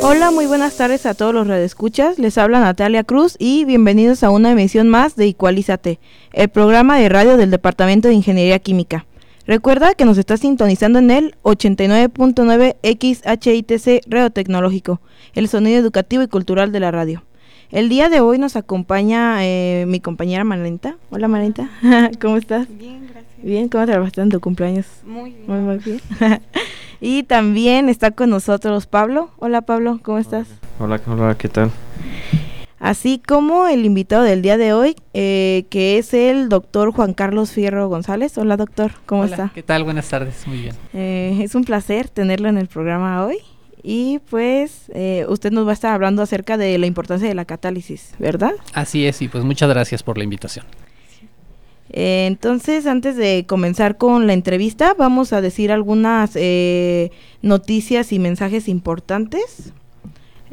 Hola, muy buenas tardes a todos los redescuchas. Les habla Natalia Cruz y bienvenidos a una emisión más de Igualízate, el programa de radio del Departamento de Ingeniería Química. Recuerda que nos está sintonizando en el 89.9 XHITC Radio Tecnológico, el sonido educativo y cultural de la radio. El día de hoy nos acompaña eh, mi compañera Marlenta. Hola Marlenta, ¿cómo estás? Bien, gracias. Bien, ¿cómo trabajaste en tu cumpleaños? Muy bien. Muy, muy bien. y también está con nosotros Pablo. Hola Pablo, ¿cómo estás? Hola, hola, ¿qué tal? Así como el invitado del día de hoy, eh, que es el doctor Juan Carlos Fierro González. Hola doctor, ¿cómo Hola, está? ¿Qué tal? Buenas tardes, muy bien. Eh, es un placer tenerlo en el programa hoy. Y pues eh, usted nos va a estar hablando acerca de la importancia de la catálisis, ¿verdad? Así es, y pues muchas gracias por la invitación. Eh, entonces, antes de comenzar con la entrevista, vamos a decir algunas eh, noticias y mensajes importantes.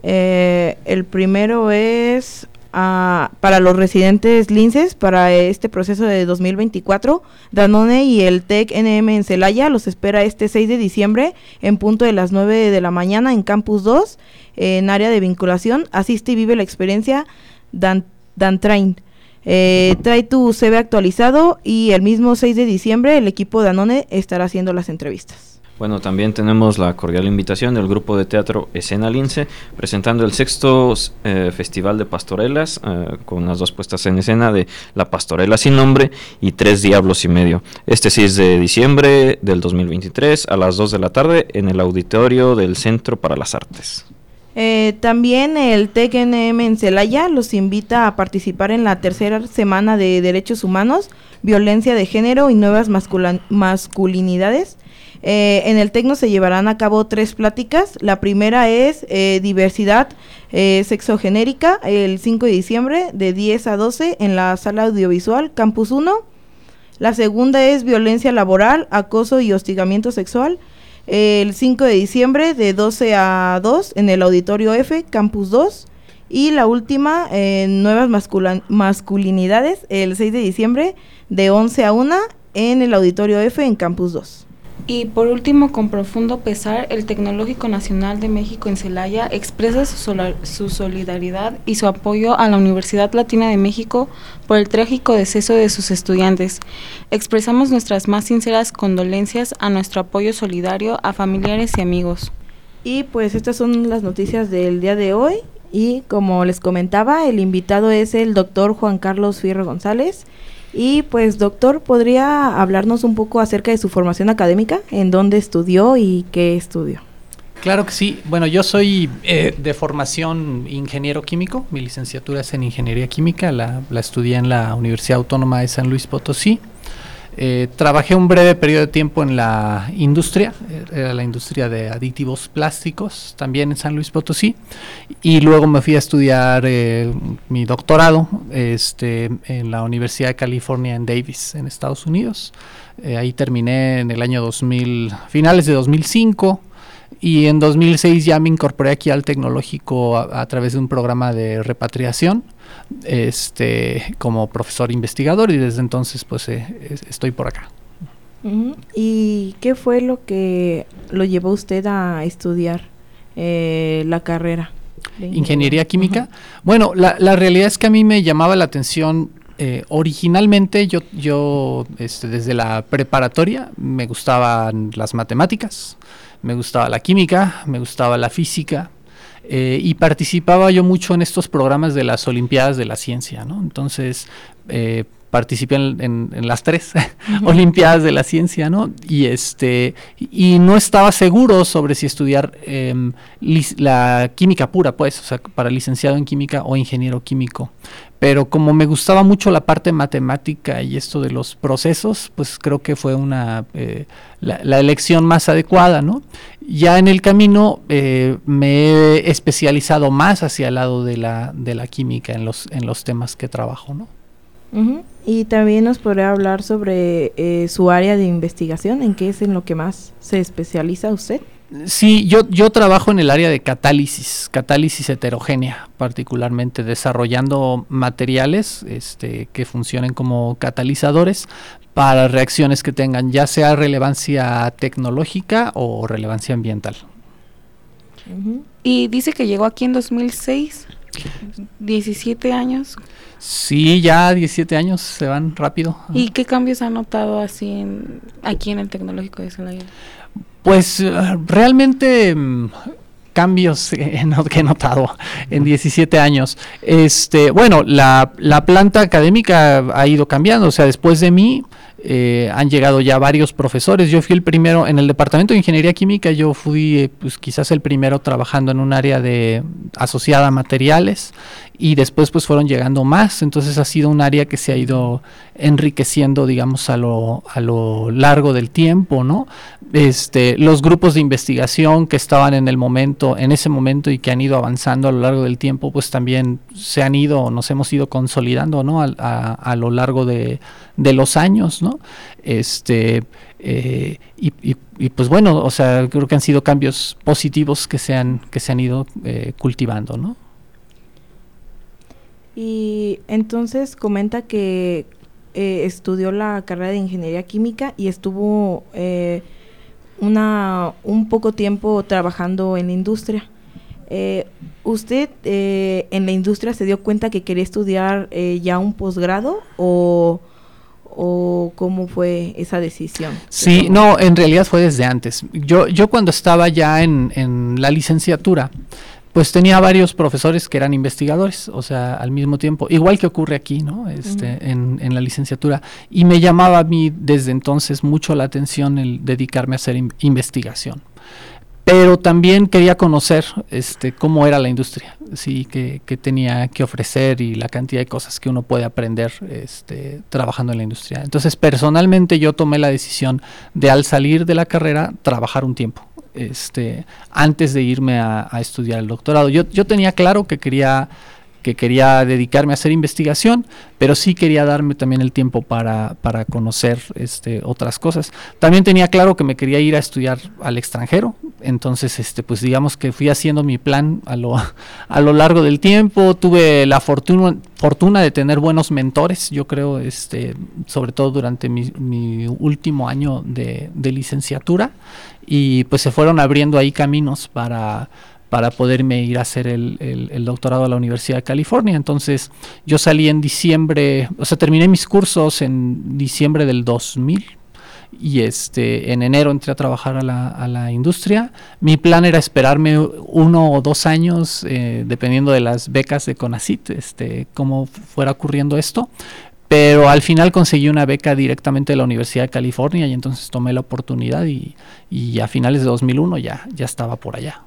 Eh, el primero es ah, para los residentes linces, para este proceso de 2024, Danone y el TEC NM en Celaya los espera este 6 de diciembre en punto de las 9 de la mañana en Campus 2, en área de vinculación. Asiste y vive la experiencia Dan, Dantrain. Eh, trae tu CV actualizado y el mismo 6 de diciembre el equipo Danone estará haciendo las entrevistas. Bueno, también tenemos la cordial invitación del grupo de teatro Escena Lince, presentando el sexto eh, Festival de Pastorelas, eh, con las dos puestas en escena de La Pastorela sin nombre y Tres Diablos y Medio. Este 6 de diciembre del 2023 a las 2 de la tarde en el auditorio del Centro para las Artes. Eh, también el TECNM en Celaya los invita a participar en la tercera semana de Derechos Humanos, Violencia de Género y Nuevas Masculinidades. Eh, en el TECNO se llevarán a cabo tres pláticas. La primera es eh, Diversidad eh, Sexogenérica, el 5 de diciembre de 10 a 12 en la sala audiovisual Campus 1. La segunda es Violencia Laboral, Acoso y Hostigamiento Sexual, el 5 de diciembre de 12 a 2 en el Auditorio F, Campus 2. Y la última, eh, Nuevas Masculinidades, el 6 de diciembre de 11 a 1 en el Auditorio F en Campus 2. Y por último, con profundo pesar, el Tecnológico Nacional de México en Celaya expresa su, sola- su solidaridad y su apoyo a la Universidad Latina de México por el trágico deceso de sus estudiantes. Expresamos nuestras más sinceras condolencias a nuestro apoyo solidario a familiares y amigos. Y pues estas son las noticias del día de hoy. Y como les comentaba, el invitado es el doctor Juan Carlos Fierro González. Y pues doctor, ¿podría hablarnos un poco acerca de su formación académica? ¿En dónde estudió y qué estudió? Claro que sí. Bueno, yo soy eh, de formación ingeniero químico. Mi licenciatura es en ingeniería química. La, la estudié en la Universidad Autónoma de San Luis Potosí. Eh, trabajé un breve periodo de tiempo en la industria, eh, era la industria de aditivos plásticos, también en San Luis Potosí, y luego me fui a estudiar eh, mi doctorado este, en la Universidad de California en Davis, en Estados Unidos. Eh, ahí terminé en el año 2000, finales de 2005. Y en 2006 ya me incorporé aquí al tecnológico a, a través de un programa de repatriación este, como profesor investigador y desde entonces pues eh, es- estoy por acá. ¿Y qué fue lo que lo llevó usted a estudiar eh, la carrera? de Ingeniería química. Bueno, la, la realidad es que a mí me llamaba la atención. eh, originalmente yo, yo este, desde la preparatoria me gustaban las matemáticas, me gustaba la química, me gustaba la física eh, y participaba yo mucho en estos programas de las Olimpiadas de la Ciencia, ¿no? Entonces, eh, participé en, las tres Olimpiadas de la Ciencia, ¿no? Y este y no estaba seguro sobre si estudiar em, la química pura, pues, o sea, para licenciado en química o ingeniero químico. Pero como me gustaba mucho la parte matemática y esto de los procesos, pues creo que fue una eh, la, elección más adecuada, ¿no? Ya en el camino eh, me he especializado más hacia el lado de la, de la química en los, en los temas que trabajo, ¿no? Y también nos podría hablar sobre eh, su área de investigación, en qué es en lo que más se especializa usted. Sí, yo, yo trabajo en el área de catálisis, catálisis heterogénea, particularmente desarrollando materiales este, que funcionen como catalizadores para reacciones que tengan ya sea relevancia tecnológica o relevancia ambiental. Y dice que llegó aquí en 2006, 17 años. Sí, ya 17 años se van rápido. ¿Y qué cambios ha notado así en, aquí en el tecnológico de Celaya? Pues eh, realmente mm, cambios que he notado en 17 años. Este, bueno, la, la planta académica ha ido cambiando, o sea, después de mí eh, han llegado ya varios profesores. Yo fui el primero en el departamento de ingeniería química. Yo fui, eh, pues, quizás el primero trabajando en un área de asociada a materiales y después, pues, fueron llegando más. Entonces, ha sido un área que se ha ido enriqueciendo, digamos, a lo, a lo largo del tiempo, ¿no? Este, los grupos de investigación que estaban en el momento, en ese momento y que han ido avanzando a lo largo del tiempo, pues también se han ido, nos hemos ido consolidando, ¿no? A, a lo largo de, de los años, ¿no? Este, eh, y, pues bueno, o sea, creo que han sido cambios positivos que se han, que se han ido eh, cultivando, ¿no? Y entonces comenta que eh, estudió la carrera de ingeniería química y estuvo una, un poco tiempo trabajando en la industria. ¿Usted en la industria se dio cuenta que quería estudiar ya un posgrado o o cómo fue esa decisión? Sí, no, en realidad fue desde antes. Yo, yo cuando estaba ya en, en la licenciatura, pues tenía varios profesores que eran investigadores, o sea, al mismo tiempo, igual que ocurre aquí, ¿no? Este, en, en, la licenciatura. Y me llamaba a mí desde entonces mucho la atención el dedicarme a hacer investigación pero también quería conocer este, cómo era la industria, sí, que, tenía que ofrecer y la cantidad de cosas que uno puede aprender este, trabajando en la industria. Entonces, personalmente yo tomé la decisión de al salir de la carrera trabajar un tiempo. Este, antes de irme a, estudiar el doctorado. Yo, yo tenía claro que quería que quería dedicarme a hacer investigación, pero sí quería darme también el tiempo para, para conocer este, otras cosas. También tenía claro que me quería ir a estudiar al extranjero, entonces este, pues digamos que fui haciendo mi plan a lo, a lo largo del tiempo, tuve la fortuna, fortuna de tener buenos mentores, yo creo, este, sobre todo durante mi, mi último año de, de licenciatura, y pues se fueron abriendo ahí caminos para para poderme ir a hacer el, doctorado a la Universidad de California. Entonces yo salí en diciembre, o sea, terminé mis cursos en diciembre del 2000 y este en enero entré a trabajar a la, industria. Mi plan era esperarme uno o dos años, eh, dependiendo de las becas de CONACIT, este, cómo fuera ocurriendo esto. Pero al final conseguí una beca directamente de la Universidad de California y entonces tomé la oportunidad y, a finales de 2001 ya, ya estaba por allá.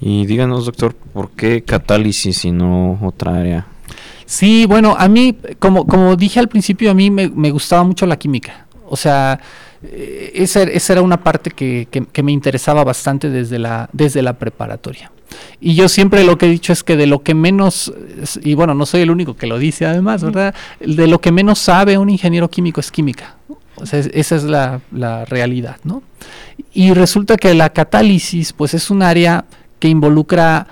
Y díganos, doctor, ¿por qué catálisis y no otra área? Sí, bueno, a mí, como, como dije al principio, a mí me, gustaba mucho la química. O sea, eh, esa, esa era una parte que, que, me interesaba bastante desde la, desde la preparatoria. Y yo siempre lo que he dicho es que de lo que menos, y bueno, no soy el único que lo dice además, ¿verdad? De lo que menos sabe un ingeniero químico es química. O sea, esa es la, la realidad, ¿no? Y resulta que la catálisis, pues es un área que involucra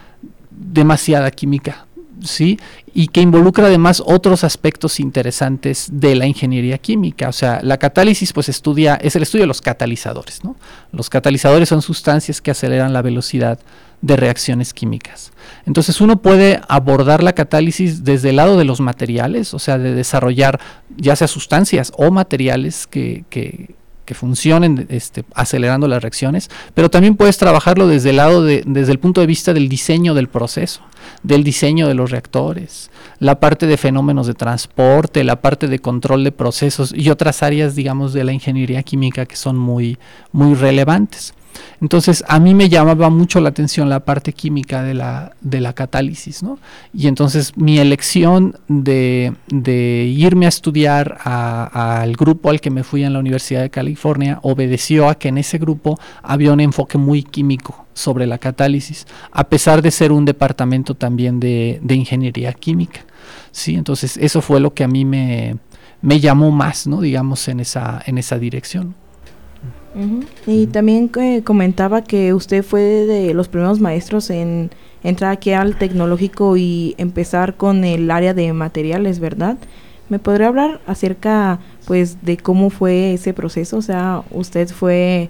demasiada química, ¿sí? Y que involucra además otros aspectos interesantes de la ingeniería química. O sea, la catálisis pues estudia, es el estudio de los catalizadores, ¿no? Los catalizadores son sustancias que aceleran la velocidad de reacciones químicas. Entonces uno puede abordar la catálisis desde el lado de los materiales, o sea, de desarrollar ya sea sustancias o materiales que, que que funcionen este, acelerando las reacciones, pero también puedes trabajarlo desde el lado de, desde el punto de vista del diseño del proceso, del diseño de los reactores, la parte de fenómenos de transporte, la parte de control de procesos y otras áreas, digamos, de la ingeniería química que son muy, muy relevantes. Entonces, a mí me llamaba mucho la atención la parte química de la, de la catálisis, ¿no? Y entonces mi elección de, irme a estudiar al grupo al que me fui en la Universidad de California obedeció a que en ese grupo había un enfoque muy químico sobre la catálisis, a pesar de ser un departamento también de, ingeniería química. Sí, entonces eso fue lo que a mí me, me llamó más, ¿no? digamos, en esa, en esa dirección. Y también eh, comentaba que usted fue de los primeros maestros en entrar aquí al tecnológico y empezar con el área de materiales, ¿verdad? ¿Me podría hablar acerca, pues, de cómo fue ese proceso? O sea, ¿usted fue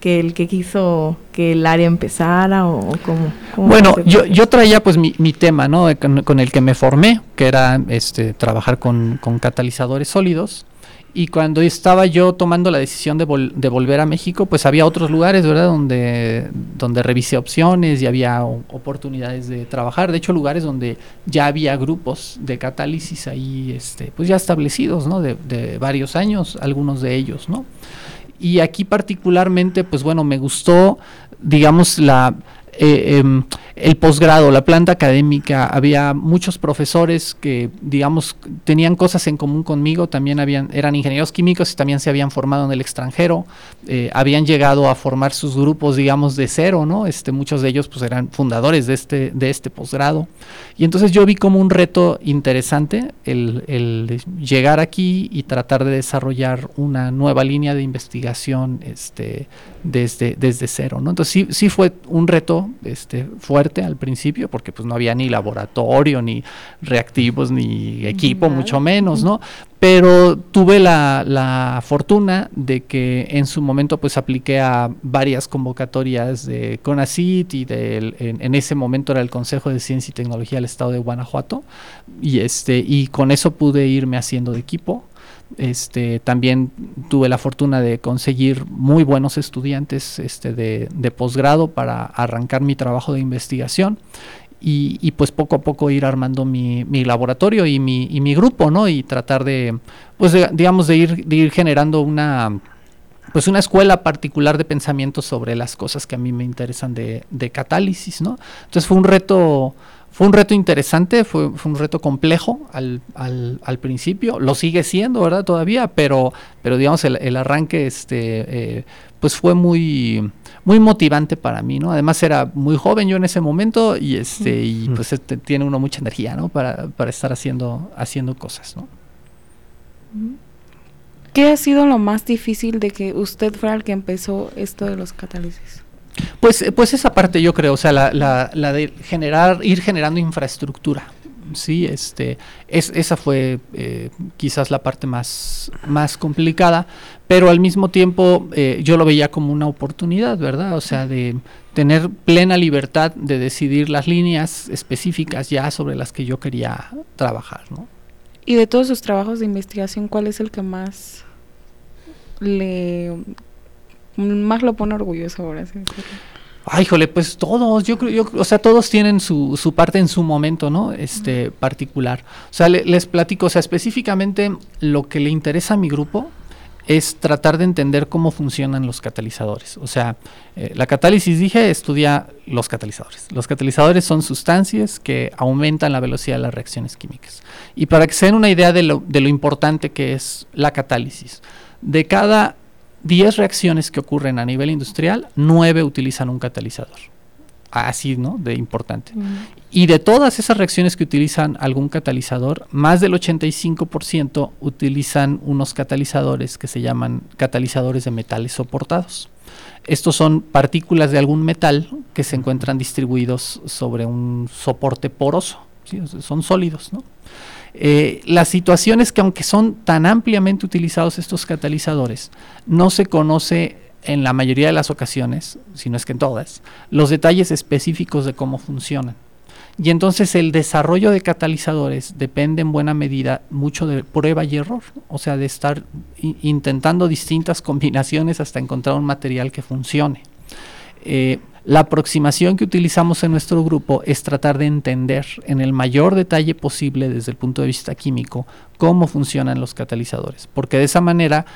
que el que quiso que el área empezara o, cómo, bueno yo, yo traía pues mi, mi tema no con, el que me formé que era este trabajar con, con catalizadores sólidos y cuando estaba yo tomando la decisión de, volver a México, pues había otros lugares, ¿verdad? Donde, donde revisé opciones y había oportunidades de trabajar. De hecho, lugares donde ya había grupos de catálisis ahí, este, pues ya establecidos, ¿no? De varios años, algunos de ellos, ¿no? Y aquí particularmente, pues bueno, me gustó, digamos, la eh, em, el posgrado, la planta académica, había muchos profesores que, digamos, tenían cosas en común conmigo, también habían, eran ingenieros químicos y también se habían formado en el extranjero, eh, habían llegado a formar sus grupos, digamos, de cero, ¿no? Este, muchos de ellos pues eran fundadores de este, de este posgrado. Y entonces yo vi como un reto interesante el, el llegar aquí y tratar de desarrollar una nueva línea de investigación este, desde, desde cero, ¿no? Entonces sí, sí fue un reto este, fuerte al principio, porque pues no había ni laboratorio, ni reactivos, ni equipo, mucho menos, ¿no? Pero tuve la, la, fortuna de que en su momento pues apliqué a varias convocatorias de CONACIT y de, en, en, ese momento era el Consejo de Ciencia y Tecnología del Estado de Guanajuato y, este, y con eso pude irme haciendo de equipo este, también tuve la fortuna de conseguir muy buenos estudiantes este, de, posgrado para arrancar mi trabajo de investigación y, pues poco a poco ir armando mi, laboratorio y mi, y mi, grupo, ¿no? Y tratar de, pues digamos, de ir, de ir generando una pues una escuela particular de pensamiento sobre las cosas que a mí me interesan de, de catálisis, ¿no? Entonces fue un reto fue un reto interesante, fue, un reto complejo al, al, al, principio, lo sigue siendo, ¿verdad? Todavía, pero, pero digamos, el, el arranque este, eh, pues fue muy, muy motivante para mí, ¿no? Además era muy joven yo en ese momento y, este, y pues este, tiene uno mucha energía, ¿no? Para, para estar haciendo, haciendo cosas, ¿no? ¿Qué ha sido lo más difícil de que usted fuera el que empezó esto de los catálisis? Pues, eh, pues esa parte yo creo, o sea, la, de generar, ir generando infraestructura. Sí, este, es, esa fue eh, quizás la parte más, más complicada, pero al mismo tiempo eh, yo lo veía como una oportunidad, ¿verdad? O sea, de tener plena libertad de decidir las líneas específicas ya sobre las que yo quería trabajar, ¿no? Y de todos sus trabajos de investigación, ¿cuál es el que más le más lo pone orgulloso ahora. Sí, Ay, jole, pues todos, yo creo, yo, o sea, todos tienen su, su parte en su momento, ¿no? Este, particular. O sea, les platico, o sea, específicamente lo que le interesa a mi grupo es tratar de entender cómo funcionan los catalizadores. O sea, eh, la catálisis, dije, estudia los catalizadores. Los catalizadores son sustancias que aumentan la velocidad de las reacciones químicas. Y para que se den una idea de lo, de lo importante que es la catálisis, de cada 10 reacciones que ocurren a nivel industrial, 9 utilizan un catalizador. Así, ¿no? De importante. Y de todas esas reacciones que utilizan algún catalizador, más del 85% utilizan unos catalizadores que se llaman catalizadores de metales soportados. Estos son partículas de algún metal que se encuentran distribuidos sobre un soporte poroso. Son sólidos, ¿no? Eh, la situación es que aunque son tan ampliamente utilizados estos catalizadores, no se conoce en la mayoría de las ocasiones, si no es que en todas, los detalles específicos de cómo funcionan. Y entonces el desarrollo de catalizadores depende en buena medida mucho de prueba y error, o sea, de estar intentando distintas combinaciones hasta encontrar un material que funcione. Eh, la aproximación que utilizamos en nuestro grupo es tratar de entender en el mayor detalle posible desde el punto de vista químico cómo funcionan los catalizadores, porque de esa manera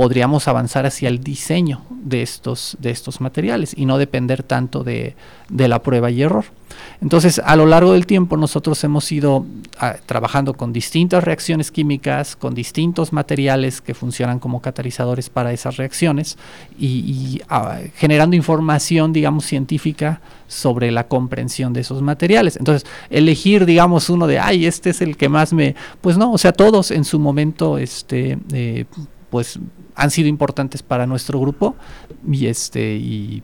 podríamos avanzar hacia el diseño de estos, de estos materiales y no depender tanto de, la prueba y error. Entonces, a lo largo del tiempo nosotros hemos ido ah, trabajando con distintas reacciones químicas, con distintos materiales que funcionan como catalizadores para esas reacciones y, ah, generando información, digamos, científica sobre la comprensión de esos materiales. Entonces, elegir, digamos, uno de, ay, este es el que más me... Pues no, o sea, todos en su momento, este... Eh, pues han sido importantes para nuestro grupo y este y,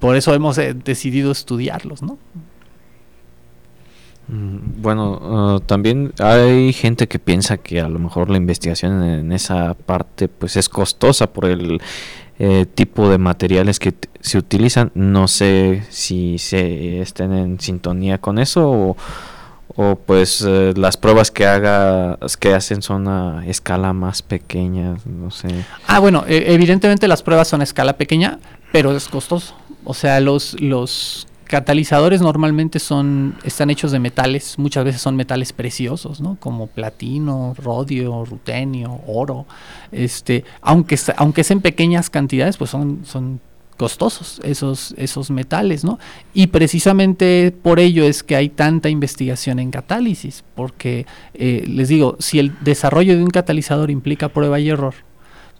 por eso hemos eh, decidido estudiarlos, ¿no? Mm, bueno, uh, también hay gente que piensa que a lo mejor la investigación en, esa parte pues es costosa por el eh, tipo de materiales que se utilizan. No sé si se estén en sintonía con eso o, o pues eh, las pruebas que haga que hacen son a escala más pequeña no sé. Ah bueno e, evidentemente las pruebas son a escala pequeña pero es costoso. O sea los los catalizadores normalmente son están hechos de metales muchas veces son metales preciosos no como platino rodio rutenio oro. Este aunque aunque es en pequeñas cantidades pues son son costosos esos, esos metales, ¿no? Y precisamente por ello es que hay tanta investigación en catálisis, porque eh, les digo, si el desarrollo de un catalizador implica prueba y error,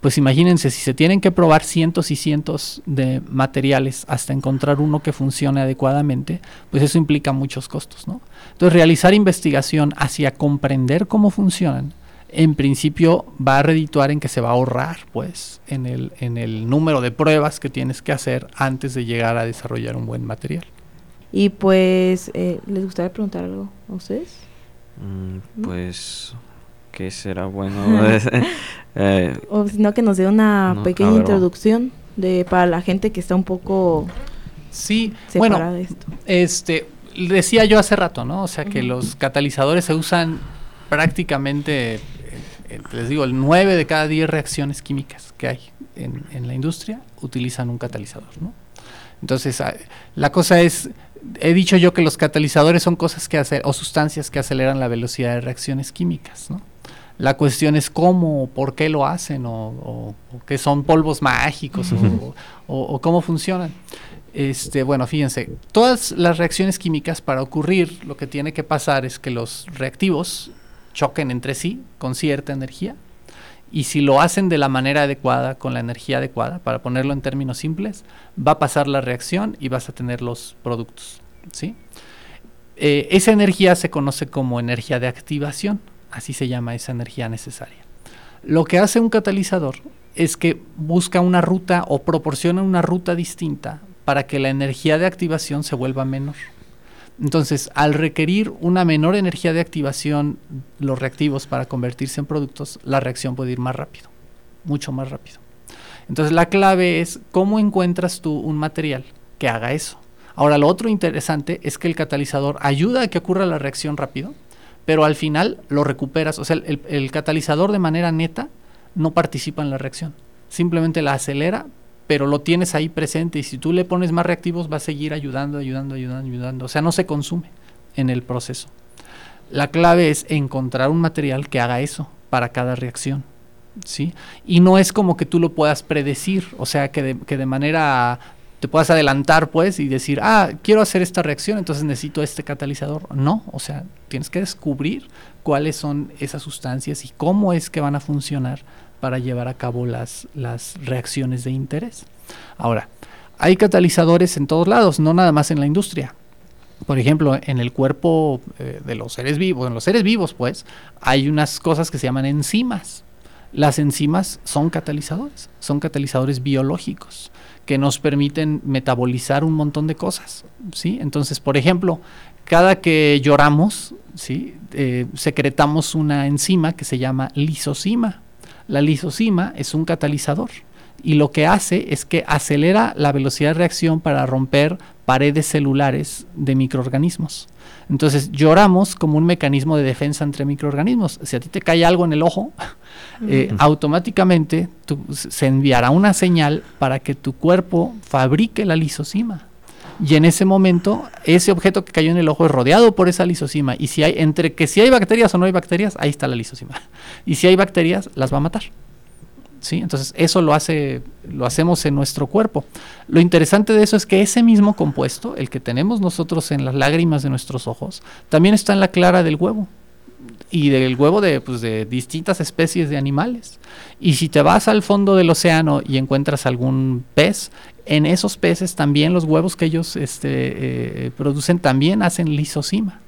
pues imagínense, si se tienen que probar cientos y cientos de materiales hasta encontrar uno que funcione adecuadamente, pues eso implica muchos costos, ¿no? Entonces, realizar investigación hacia comprender cómo funcionan en principio va a redituar en que se va a ahorrar, pues, en el, en el número de pruebas que tienes que hacer antes de llegar a desarrollar un buen material. Y pues, eh, ¿les gustaría preguntar algo a ustedes? Mm, pues, ¿qué será bueno? eh, o sino que nos dé una pequeña introducción de para la gente que está un poco sí, bueno, de esto. Este, decía yo hace rato, ¿no? O sea, que los catalizadores se usan prácticamente les digo, el 9 de cada 10 reacciones químicas que hay en, la industria utilizan un catalizador, ¿no? Entonces, ah, la cosa es, he dicho yo que los catalizadores son cosas que hacen, o sustancias que aceleran la velocidad de reacciones químicas, ¿no? La cuestión es cómo, por qué lo hacen, o, qué son polvos mágicos, o, cómo funcionan. Este, bueno, fíjense, todas las reacciones químicas para ocurrir, lo que tiene que pasar es que los reactivos choquen entre sí con cierta energía y si lo hacen de la manera adecuada, con la energía adecuada, para ponerlo en términos simples, va a pasar la reacción y vas a tener los productos. ¿sí? Eh, esa energía se conoce como energía de activación, así se llama esa energía necesaria. Lo que hace un catalizador es que busca una ruta o proporciona una ruta distinta para que la energía de activación se vuelva menor. Entonces, al requerir una menor energía de activación, los reactivos para convertirse en productos, la reacción puede ir más rápido, mucho más rápido. Entonces, la clave es cómo encuentras tú un material que haga eso. Ahora, lo otro interesante es que el catalizador ayuda a que ocurra la reacción rápido, pero al final lo recuperas. O sea, el, el catalizador de manera neta no participa en la reacción, simplemente la acelera, pero lo tienes ahí presente y si tú le pones más reactivos va a seguir ayudando, ayudando, ayudando, ayudando. O sea, no se consume en el proceso. La clave es encontrar un material que haga eso para cada reacción. ¿sí? Y no es como que tú lo puedas predecir, o sea, que de, que de manera te puedas adelantar pues y decir, ah, quiero hacer esta reacción, entonces necesito este catalizador. No, o sea, tienes que descubrir cuáles son esas sustancias y cómo es que van a funcionar para llevar a cabo las, las reacciones de interés. Ahora, hay catalizadores en todos lados, no nada más en la industria. Por ejemplo, en el cuerpo eh, de los seres vivos, en los seres vivos, pues, hay unas cosas que se llaman enzimas. Las enzimas son catalizadores, son catalizadores biológicos que nos permiten metabolizar un montón de cosas, ¿sí? Entonces, por ejemplo, cada que lloramos, ¿sí? Eh, secretamos una enzima que se llama lisocima. La lisocima es un catalizador y lo que hace es que acelera la velocidad de reacción para romper paredes celulares de microorganismos. Entonces lloramos como un mecanismo de defensa entre microorganismos. Si a ti te cae algo en el ojo, eh, automáticamente se enviará una señal para que tu cuerpo fabrique la lisocima. Y en ese momento, ese objeto que cayó en el ojo es rodeado por esa lisocima. Y si hay, entre que si hay bacterias o no hay bacterias, ahí está la lisocima. Y si hay bacterias, las va a matar. ¿Sí? Entonces, eso lo, hace, lo hacemos en nuestro cuerpo. Lo interesante de eso es que ese mismo compuesto, el que tenemos nosotros en las lágrimas de nuestros ojos, también está en la clara del huevo y del huevo de, pues, de distintas especies de animales. Y si te vas al fondo del océano y encuentras algún pez, en esos peces también los huevos que ellos este, eh, producen también hacen lisocima.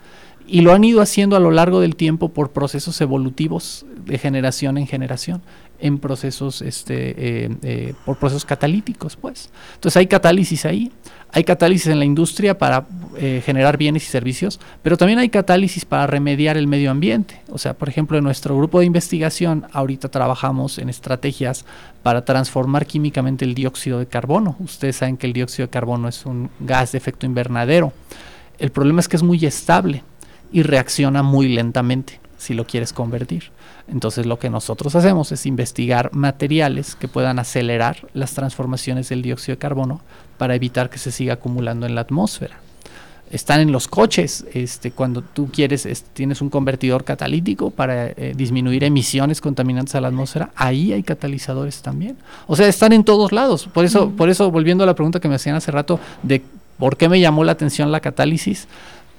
Y lo han ido haciendo a lo largo del tiempo por procesos evolutivos de generación en generación, en procesos, este, eh, eh, por procesos catalíticos, pues. Entonces hay catálisis ahí. Hay catálisis en la industria para eh, generar bienes y servicios, pero también hay catálisis para remediar el medio ambiente. O sea, por ejemplo, en nuestro grupo de investigación ahorita trabajamos en estrategias para transformar químicamente el dióxido de carbono. Ustedes saben que el dióxido de carbono es un gas de efecto invernadero. El problema es que es muy estable y reacciona muy lentamente si lo quieres convertir. Entonces lo que nosotros hacemos es investigar materiales que puedan acelerar las transformaciones del dióxido de carbono para evitar que se siga acumulando en la atmósfera. Están en los coches, este, cuando tú quieres, tienes un convertidor catalítico para eh, disminuir emisiones contaminantes a la atmósfera, ahí hay catalizadores también. O sea, están en todos lados. Por eso, por eso volviendo a la pregunta que me hacían hace rato de por qué me llamó la atención la catálisis,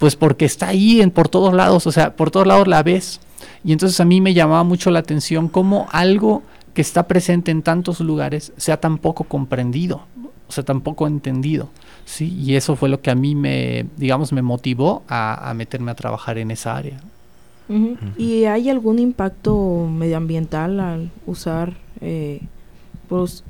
pues porque está ahí en, por todos lados, o sea, por todos lados la ves. Y entonces a mí me llamaba mucho la atención cómo algo que está presente en tantos lugares sea tan poco comprendido, o sea, tan poco entendido. Sí, y eso fue lo que a mí me, digamos, me motivó a, meterme a trabajar en esa área. ¿Y hay algún impacto medioambiental al usar eh, pues,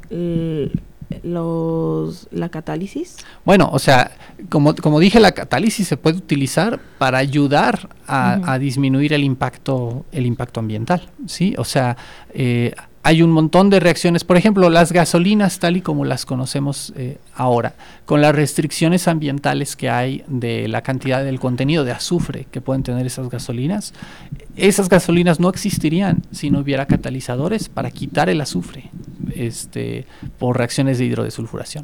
los, la catálisis? Bueno, o sea, como, como dije, la catálisis se puede utilizar para ayudar a, disminuir el impacto, el impacto ambiental, ¿sí? O sea, eh, hay un montón de reacciones, por ejemplo, las gasolinas tal y como las conocemos eh, ahora, con las restricciones ambientales que hay de la cantidad del contenido de azufre que pueden tener esas gasolinas, esas gasolinas no existirían si no hubiera catalizadores para quitar el azufre este, por reacciones de hidrodesulfuración.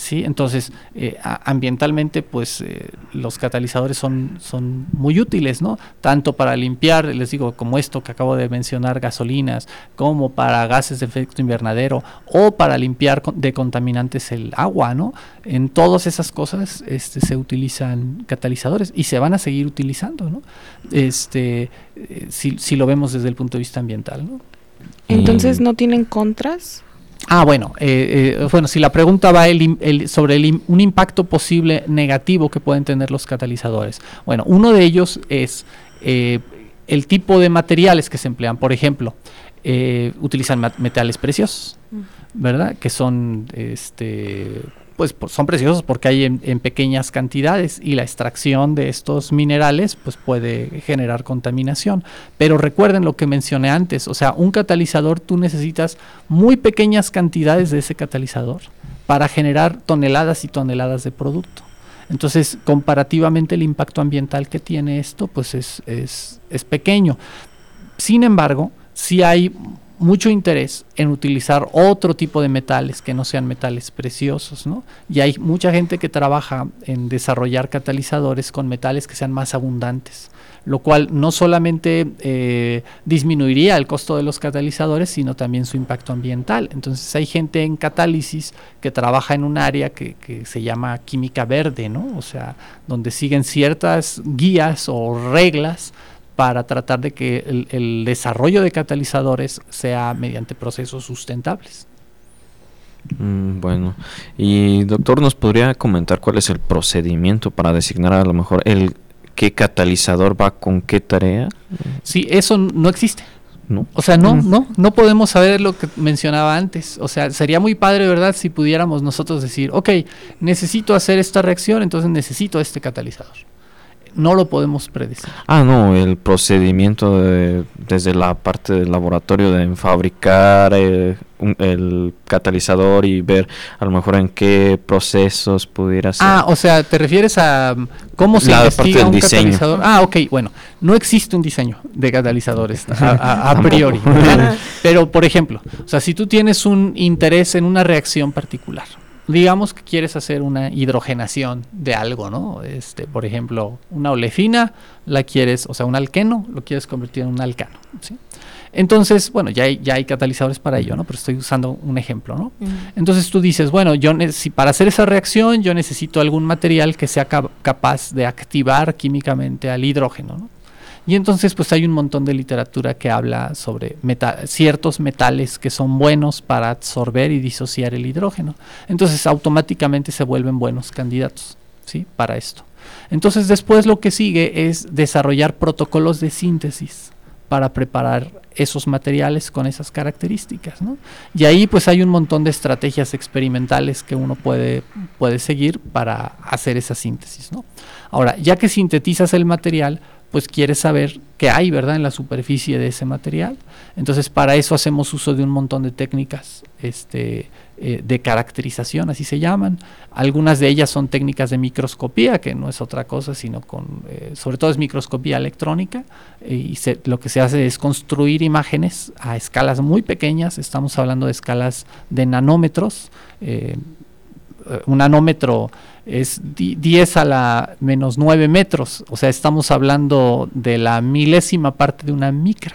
¿Sí? Entonces, eh, ambientalmente, pues eh, los catalizadores son, son muy útiles, ¿no? Tanto para limpiar, les digo, como esto que acabo de mencionar, gasolinas, como para gases de efecto invernadero, o para limpiar de contaminantes el agua, ¿no? En todas esas cosas este, se utilizan catalizadores y se van a seguir utilizando, ¿no? Este, eh, si, si lo vemos desde el punto de vista ambiental, ¿no? Entonces, ¿no tienen contras? Ah, bueno, eh, eh, bueno, si la pregunta va sobre un impacto posible negativo que pueden tener los catalizadores. Bueno, uno de ellos es eh, el tipo de materiales que se emplean. Por ejemplo, utilizan metales preciosos. ¿verdad? Que son este, pues son preciosos porque hay en, pequeñas cantidades y la extracción de estos minerales pues puede generar contaminación. Pero recuerden lo que mencioné antes, o sea, un catalizador tú necesitas muy pequeñas cantidades de ese catalizador para generar toneladas y toneladas de producto. Entonces, comparativamente el impacto ambiental que tiene esto pues es, es, es pequeño. Sin embargo, si hay mucho interés en utilizar otro tipo de metales que no sean metales preciosos, ¿no? Y hay mucha gente que trabaja en desarrollar catalizadores con metales que sean más abundantes, lo cual no solamente eh, disminuiría el costo de los catalizadores, sino también su impacto ambiental. Entonces hay gente en catálisis que trabaja en un área que, que se llama química verde, ¿no? O sea, donde siguen ciertas guías o reglas para tratar de que el, desarrollo de catalizadores sea mediante procesos sustentables. Mm, bueno, y doctor, ¿nos podría comentar cuál es el procedimiento para designar a lo mejor el qué catalizador va con qué tarea? Sí, eso no existe. ¿No? O sea, no, mm. no, no podemos saber lo que mencionaba antes. O sea, sería muy padre, ¿verdad? Si pudiéramos nosotros decir, ok, necesito hacer esta reacción, entonces necesito este catalizador no lo podemos predecir. Ah, no, el procedimiento desde la parte del laboratorio de fabricar eh, el catalizador y ver a lo mejor en qué procesos pudiera ser. Ah, o sea, ¿te refieres a mm, cómo se investiga un catalizador? Ah, ok, bueno, no existe un diseño de catalizadores a, priori. Pero, por ejemplo, o sea, si tú tienes un interés en una reacción particular, digamos que quieres hacer una hidrogenación de algo, ¿no? Este, por ejemplo, una olefina, la quieres, o sea, un alqueno, lo quieres convertir en un alcano, ¿sí? Entonces, bueno, ya hay, ya hay catalizadores para ello, ¿no? Pero estoy usando un ejemplo, ¿no? Entonces tú dices, bueno, yo si para hacer esa reacción yo necesito algún material que sea capaz de activar químicamente al hidrógeno, ¿no? Y entonces pues hay un montón de literatura que habla sobre ciertos metales que son buenos para absorber y disociar el hidrógeno. Entonces automáticamente se vuelven buenos candidatos ¿sí? para esto. Entonces después lo que sigue es desarrollar protocolos de síntesis para preparar esos materiales con esas características. ¿no? Y ahí pues hay un montón de estrategias experimentales que uno puede, puede seguir para hacer esa síntesis. ¿no? Ahora, ya que sintetizas el material, pues quieres saber qué hay, ¿verdad?, en la superficie de ese material. Entonces, para eso hacemos uso de un montón de técnicas este, eh, de caracterización, así se llaman. Algunas de ellas son técnicas de microscopía, que no es otra cosa, sino con, eh, sobre todo es microscopía electrónica, y lo que se hace es construir imágenes a escalas muy pequeñas, estamos hablando de escalas de nanómetros, eh, un nanómetro es 10 a la menos 9 metros, o sea, estamos hablando de la milésima parte de una micra.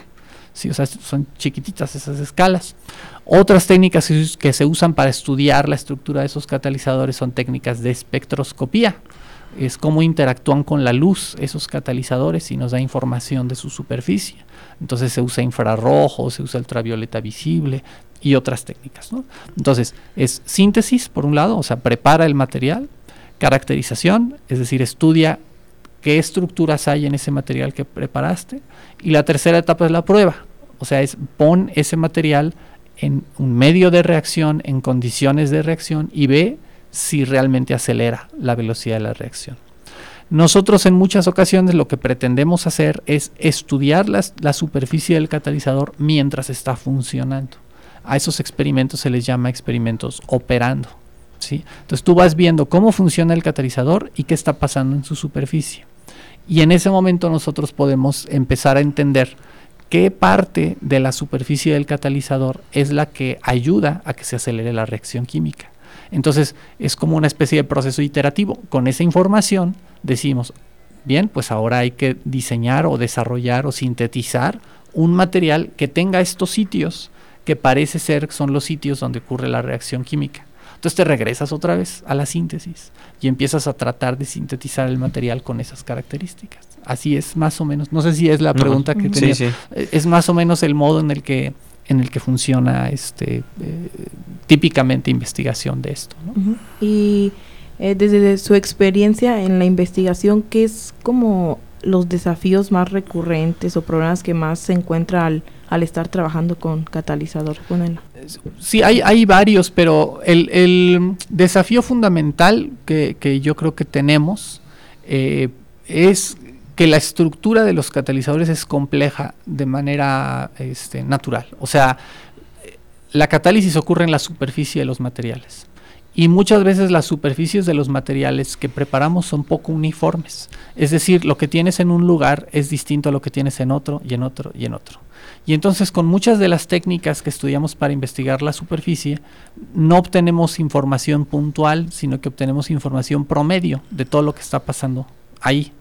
Sí, o sea, son chiquititas esas escalas. Otras técnicas que se usan para estudiar la estructura de esos catalizadores son técnicas de espectroscopía. Es cómo interactúan con la luz esos catalizadores y nos da información de su superficie. Entonces se usa infrarrojo, se usa ultravioleta visible y otras técnicas. Entonces es síntesis, por un lado, o sea, prepara el material, caracterización, es decir, estudia qué estructuras hay en ese material que preparaste. Y la tercera etapa es la prueba, o sea, es pon ese material en un medio de reacción, en condiciones de reacción y ve si realmente acelera la velocidad de la reacción. Nosotros en muchas ocasiones lo que pretendemos hacer es estudiar la superficie del catalizador mientras está funcionando. A esos experimentos se les llama experimentos operando. Entonces tú vas viendo cómo funciona el catalizador y qué está pasando en su superficie. Y en ese momento nosotros podemos empezar a entender qué parte de la superficie del catalizador es la que ayuda a que se acelere la reacción química. Entonces es como una especie de proceso iterativo. Con esa información decimos, bien, pues ahora hay que diseñar o desarrollar o sintetizar un material que tenga estos sitios que parece ser son los sitios donde ocurre la reacción química. Entonces te regresas otra vez a la síntesis y empiezas a tratar de sintetizar el material con esas características. Así es más o menos. No sé si es la pregunta que tenía. Eh, es más o menos el modo en el que en el que funciona este eh, típicamente investigación de esto. Y eh, desde su experiencia en la investigación, ¿qué es como los desafíos más recurrentes o problemas que más se encuentra al, al estar trabajando con catalizador? Sí, hay, hay varios, pero el, desafío fundamental que, yo creo que tenemos eh, es que la estructura de los catalizadores es compleja de manera este, natural. O sea, la catálisis ocurre en la superficie de los materiales. Y muchas veces las superficies de los materiales que preparamos son poco uniformes. Es decir, lo que tienes en un lugar es distinto a lo que tienes en otro y en otro y en otro. Y entonces con muchas de las técnicas que estudiamos para investigar la superficie, no obtenemos información puntual, sino que obtenemos información promedio de todo lo que está pasando ahí.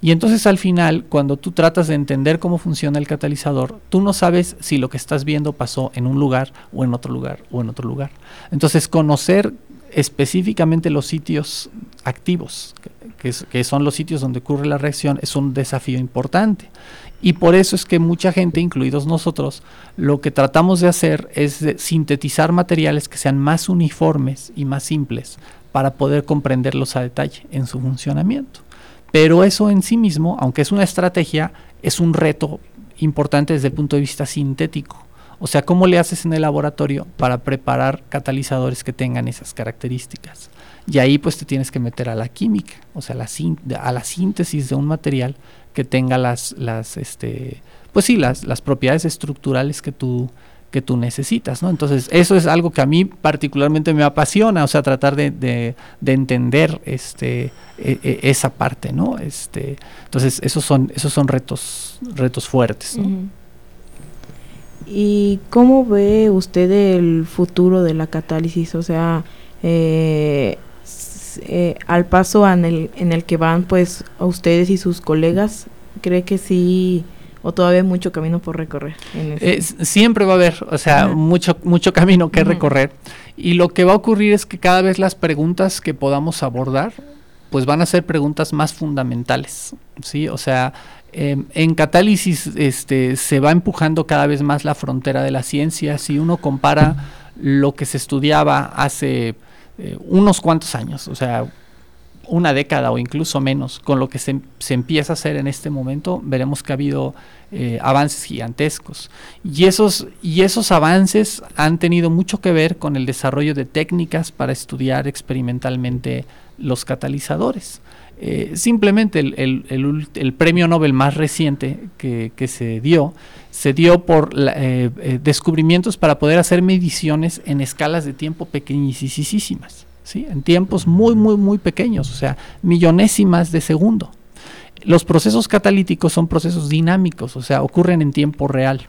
Y entonces al final, cuando tú tratas de entender cómo funciona el catalizador, tú no sabes si lo que estás viendo pasó en un lugar o en otro lugar o en otro lugar. Entonces conocer específicamente los sitios activos, que, son los sitios donde ocurre la reacción, es un desafío importante. Y por eso es que mucha gente, incluidos nosotros, lo que tratamos de hacer es sintetizar materiales que sean más uniformes y más simples para poder comprenderlos a detalle en su funcionamiento. Pero eso en sí mismo, aunque es una estrategia, es un reto importante desde el punto de vista sintético. O sea, ¿cómo le haces en el laboratorio para preparar catalizadores que tengan esas características? Y ahí pues te tienes que meter a la química, o sea, la a la síntesis de un material que tenga las, las este, pues sí, las, propiedades estructurales que tú, que tú necesitas, ¿no? Entonces, eso es algo que a mí particularmente me apasiona, o sea, tratar de, de, entender este, e, e, esa parte, ¿no? Este, entonces, esos son, esos son retos, retos fuertes, ¿Y cómo ve usted el futuro de la catálisis? O sea, eh, eh, al paso en el, en el que van pues a ustedes y sus colegas, ¿cree que sí o todavía hay mucho camino por recorrer? siempre va a haber, o sea, mucho, mucho camino que recorrer. Y lo que va a ocurrir es que cada vez las preguntas que podamos abordar, pues van a ser preguntas más fundamentales, ¿sí? O sea, em, en catálisis este, se va empujando cada vez más la frontera de la ciencia. Si uno compara lo que se estudiaba hace eh, unos cuantos años, o sea, una década o incluso menos, con lo que se, se empieza a hacer en este momento, veremos que ha habido eh, avances gigantescos. Y esos, y esos avances han tenido mucho que ver con el desarrollo de técnicas para estudiar experimentalmente los catalizadores. Eh, simplemente el, el, premio Nobel más reciente que, que se dio se dio por descubrimientos para poder hacer mediciones en escalas de tiempo pequeñísimas. ¿Sí? en tiempos muy, muy, muy pequeños, o sea, millonésimas de segundo. Los procesos catalíticos son procesos dinámicos, o sea, ocurren en tiempo real.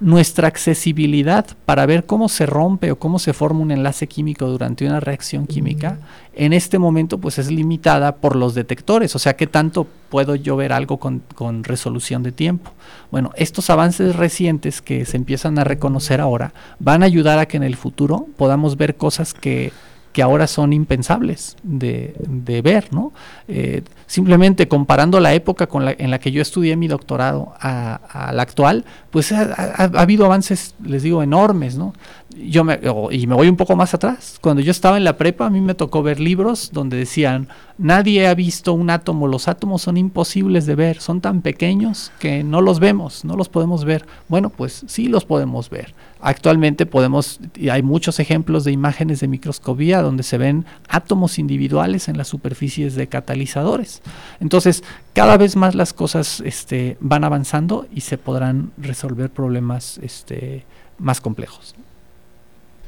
Nuestra accesibilidad para ver cómo se rompe o cómo se forma un enlace químico durante una reacción química, en este momento pues es limitada por los detectores, o sea, ¿qué tanto puedo yo ver algo con, con resolución de tiempo? Bueno, estos avances recientes que se empiezan a reconocer ahora van a ayudar a que en el futuro podamos ver cosas que que ahora son impensables de, de ver, ¿no? Eh, simplemente comparando la época en la que yo estudié mi doctorado a, la actual, pues ha, habido avances, les digo, enormes, ¿no? Yo me, y me voy un poco más atrás. Cuando yo estaba en la prepa, a mí me tocó ver libros donde decían, nadie ha visto un átomo, los átomos son imposibles de ver, son tan pequeños que no los vemos, no los podemos ver. Bueno, pues sí los podemos ver. Actualmente podemos, y hay muchos ejemplos de imágenes de microscopía donde se ven átomos individuales en las superficies de catalizadores. Entonces, cada vez más las cosas este, van avanzando y se podrán resolver problemas este, más complejos.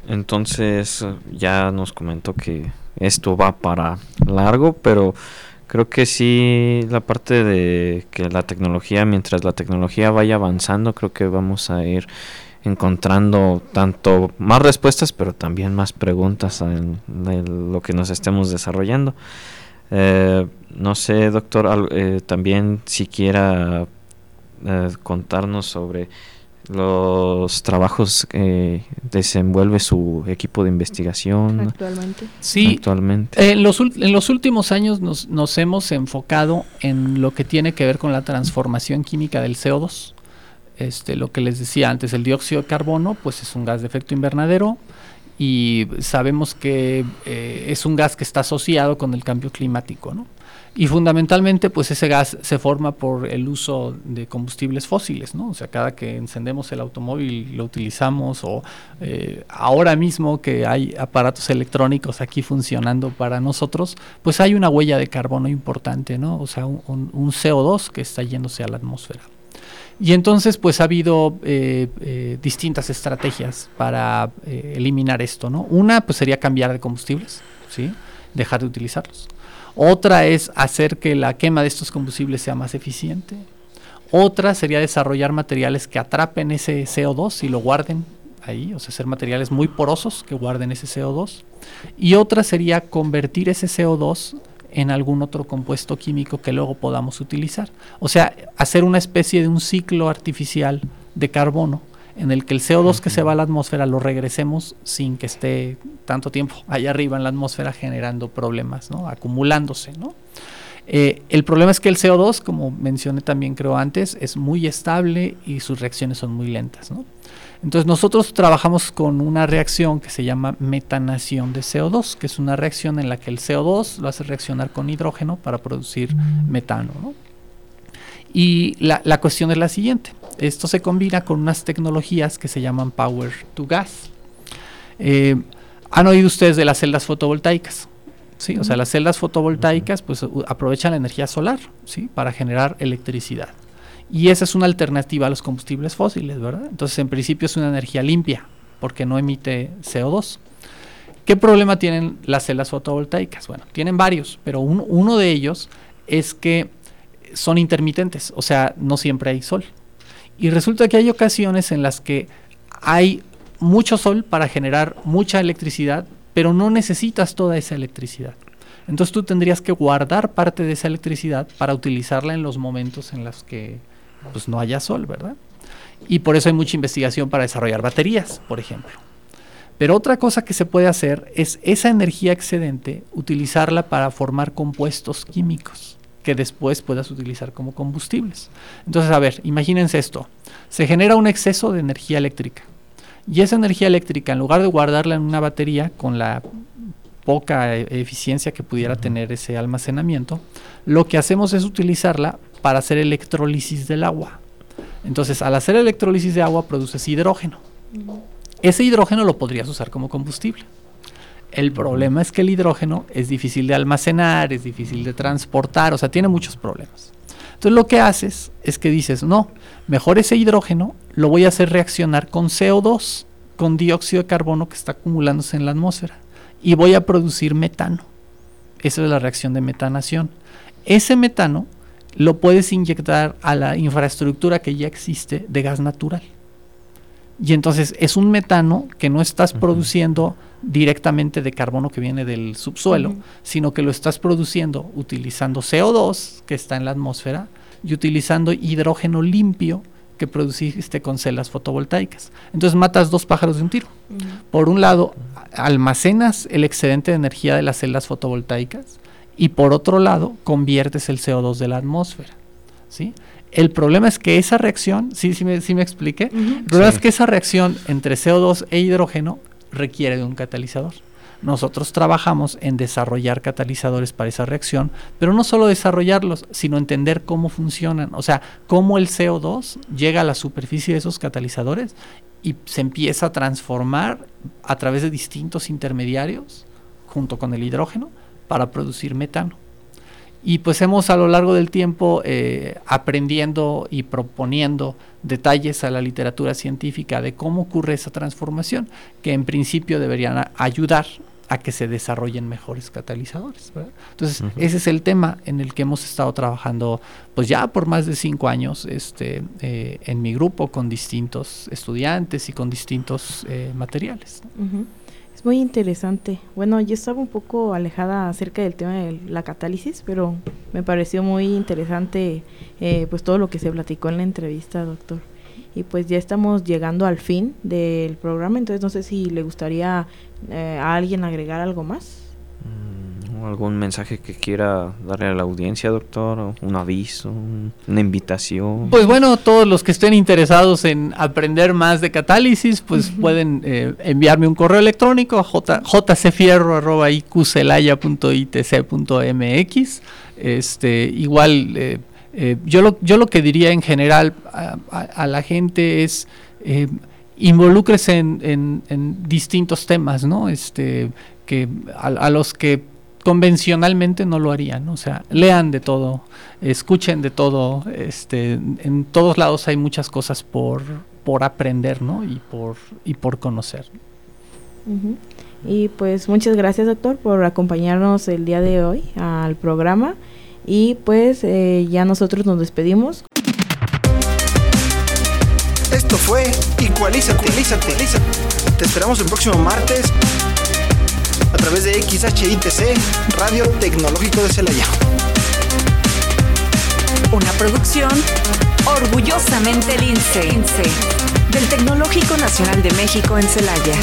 Entonces, ya nos comentó que esto va para largo, pero creo que sí la parte de que la tecnología, mientras la tecnología vaya avanzando, creo que vamos a ir encontrando tanto más respuestas, pero también más preguntas en, lo que nos estemos desarrollando. Eh, no sé, doctor, eh, también si quiera eh, contarnos sobre los trabajos que desenvuelve su equipo de investigación actualmente. Sí, actualmente. En, los, en los últimos años nos, nos hemos enfocado en lo que tiene que ver con la transformación química del CO2 este, lo que les decía antes, el dióxido de carbono, pues es un gas de efecto invernadero y sabemos que eh, es un gas que está asociado con el cambio climático, ¿no? Y fundamentalmente, pues ese gas se forma por el uso de combustibles fósiles, ¿no? O sea, cada que encendemos el automóvil lo utilizamos o eh, ahora mismo que hay aparatos electrónicos aquí funcionando para nosotros, pues hay una huella de carbono importante, ¿no? O sea, un, un CO2 que está yéndose a la atmósfera. Y entonces pues ha habido eh, eh, distintas estrategias para eh, eliminar esto, ¿no? Una pues sería cambiar de combustibles, ¿sí? Dejar de utilizarlos. Otra es hacer que la quema de estos combustibles sea más eficiente. Otra sería desarrollar materiales que atrapen ese CO2 y lo guarden ahí, o sea, hacer materiales muy porosos que guarden ese CO2. Y otra sería convertir ese CO2 en algún otro compuesto químico que luego podamos utilizar. O sea, hacer una especie de un ciclo artificial de carbono en el que el CO2 que se va a la atmósfera lo regresemos sin que esté tanto tiempo allá arriba en la atmósfera generando problemas, ¿no? acumulándose. ¿no? Eh, el problema es que el CO2, como mencioné también creo antes, es muy estable y sus reacciones son muy lentas. ¿no? Entonces nosotros trabajamos con una reacción que se llama metanación de CO2, que es una reacción en la que el CO2 lo hace reaccionar con hidrógeno para producir metano. Y la, cuestión es la siguiente. Esto se combina con unas tecnologías que se llaman Power to Gas. Eh, ¿Han oído ustedes de las celdas fotovoltaicas? Sí, o sea, las celdas fotovoltaicas pues aprovechan la energía solar, ¿sí? Para generar electricidad. Y esa es una alternativa a los combustibles fósiles, ¿verdad? Entonces, en principio es una energía limpia, porque no emite CO2. ¿Qué problema tienen las celdas fotovoltaicas? Bueno, tienen varios, pero uno de ellos es que son intermitentes, o sea, no siempre hay sol. Y resulta que hay ocasiones en las que hay mucho sol para generar mucha electricidad, pero no necesitas toda esa electricidad. Entonces tú tendrías que guardar parte de esa electricidad para utilizarla en los momentos en los que pues, no haya sol, ¿verdad? Y por eso hay mucha investigación para desarrollar baterías, por ejemplo. Pero otra cosa que se puede hacer es esa energía excedente utilizarla para formar compuestos químicos que después puedas utilizar como combustibles. Entonces, a ver, imagínense esto. Se genera un exceso de energía eléctrica. Y esa energía eléctrica, en lugar de guardarla en una batería con la poca e-, eficiencia que pudiera tener ese almacenamiento, lo que hacemos es utilizarla para hacer electrólisis del agua. Entonces, al hacer electrólisis de agua produces hidrógeno. Ese hidrógeno lo podrías usar como combustible. El problema es que el hidrógeno es difícil de almacenar, es difícil de transportar, o sea, tiene muchos problemas. Entonces lo que haces es que dices, no, mejor ese hidrógeno lo voy a hacer reaccionar con CO2, con dióxido de carbono que está acumulándose en la atmósfera, y voy a producir metano. Esa es la reacción de metanación. Ese metano lo puedes inyectar a la infraestructura que ya existe de gas natural. Y entonces es un metano que no estás produciendo directamente de carbono que viene del subsuelo, sino que lo estás produciendo utilizando CO2 que está en la atmósfera y utilizando hidrógeno limpio que produciste con celdas fotovoltaicas. Entonces matas dos pájaros de un tiro. Por un lado, almacenas el excedente de energía de las celdas fotovoltaicas y por otro lado, conviertes el CO2 de la atmósfera. ¿sí? El problema es que esa reacción, sí, sí me, sí me expliqué, el problema es que esa reacción entre CO2 e hidrógeno requiere de un catalizador. Nosotros trabajamos en desarrollar catalizadores para esa reacción, pero no solo desarrollarlos, sino entender cómo funcionan, o sea, cómo el CO2 llega a la superficie de esos catalizadores y se empieza a transformar a través de distintos intermediarios junto con el hidrógeno para producir metano. Y pues hemos a lo largo del tiempo eh, aprendiendo y proponiendo detalles a la literatura científica de cómo ocurre esa transformación, que en principio deberían ayudar a que se desarrollen mejores catalizadores. Entonces, ese es el tema en el que hemos estado trabajando, pues ya por más de cinco años, este, eh, en mi grupo con distintos estudiantes y con distintos eh, materiales muy interesante. Bueno, yo estaba un poco alejada acerca del tema de la catálisis, pero me pareció muy interesante eh, pues todo lo que se platicó en la entrevista, doctor. Y pues ya estamos llegando al fin del programa, entonces no sé si le gustaría eh, a alguien agregar algo más. ¿Algún mensaje que quiera darle a la audiencia, doctor? ¿Un aviso? ¿Una invitación? Pues bueno, todos los que estén interesados en aprender más de catálisis, pues pueden eh, enviarme un correo electrónico a jcfierro.icuselaia.itc.mx. Este, igual, eh, eh, yo, lo, yo lo que diría en general a, la gente es involúcrese en, en, distintos temas, ¿no? Este, que a, los que convencionalmente no lo harían, o sea, lean de todo, escuchen de todo, este, en todos lados hay muchas cosas por, por aprender, ¿no? Y por, y por conocer. Y pues muchas gracias, doctor, por acompañarnos el día de hoy al programa. Y pues eh, ya nosotros nos despedimos. Esto fue Igualízate, Igualízate. Te esperamos el próximo martes través de XHITC, Radio Tecnológico de Celaya. Una producción orgullosamente lince del Tecnológico Nacional de México en Celaya.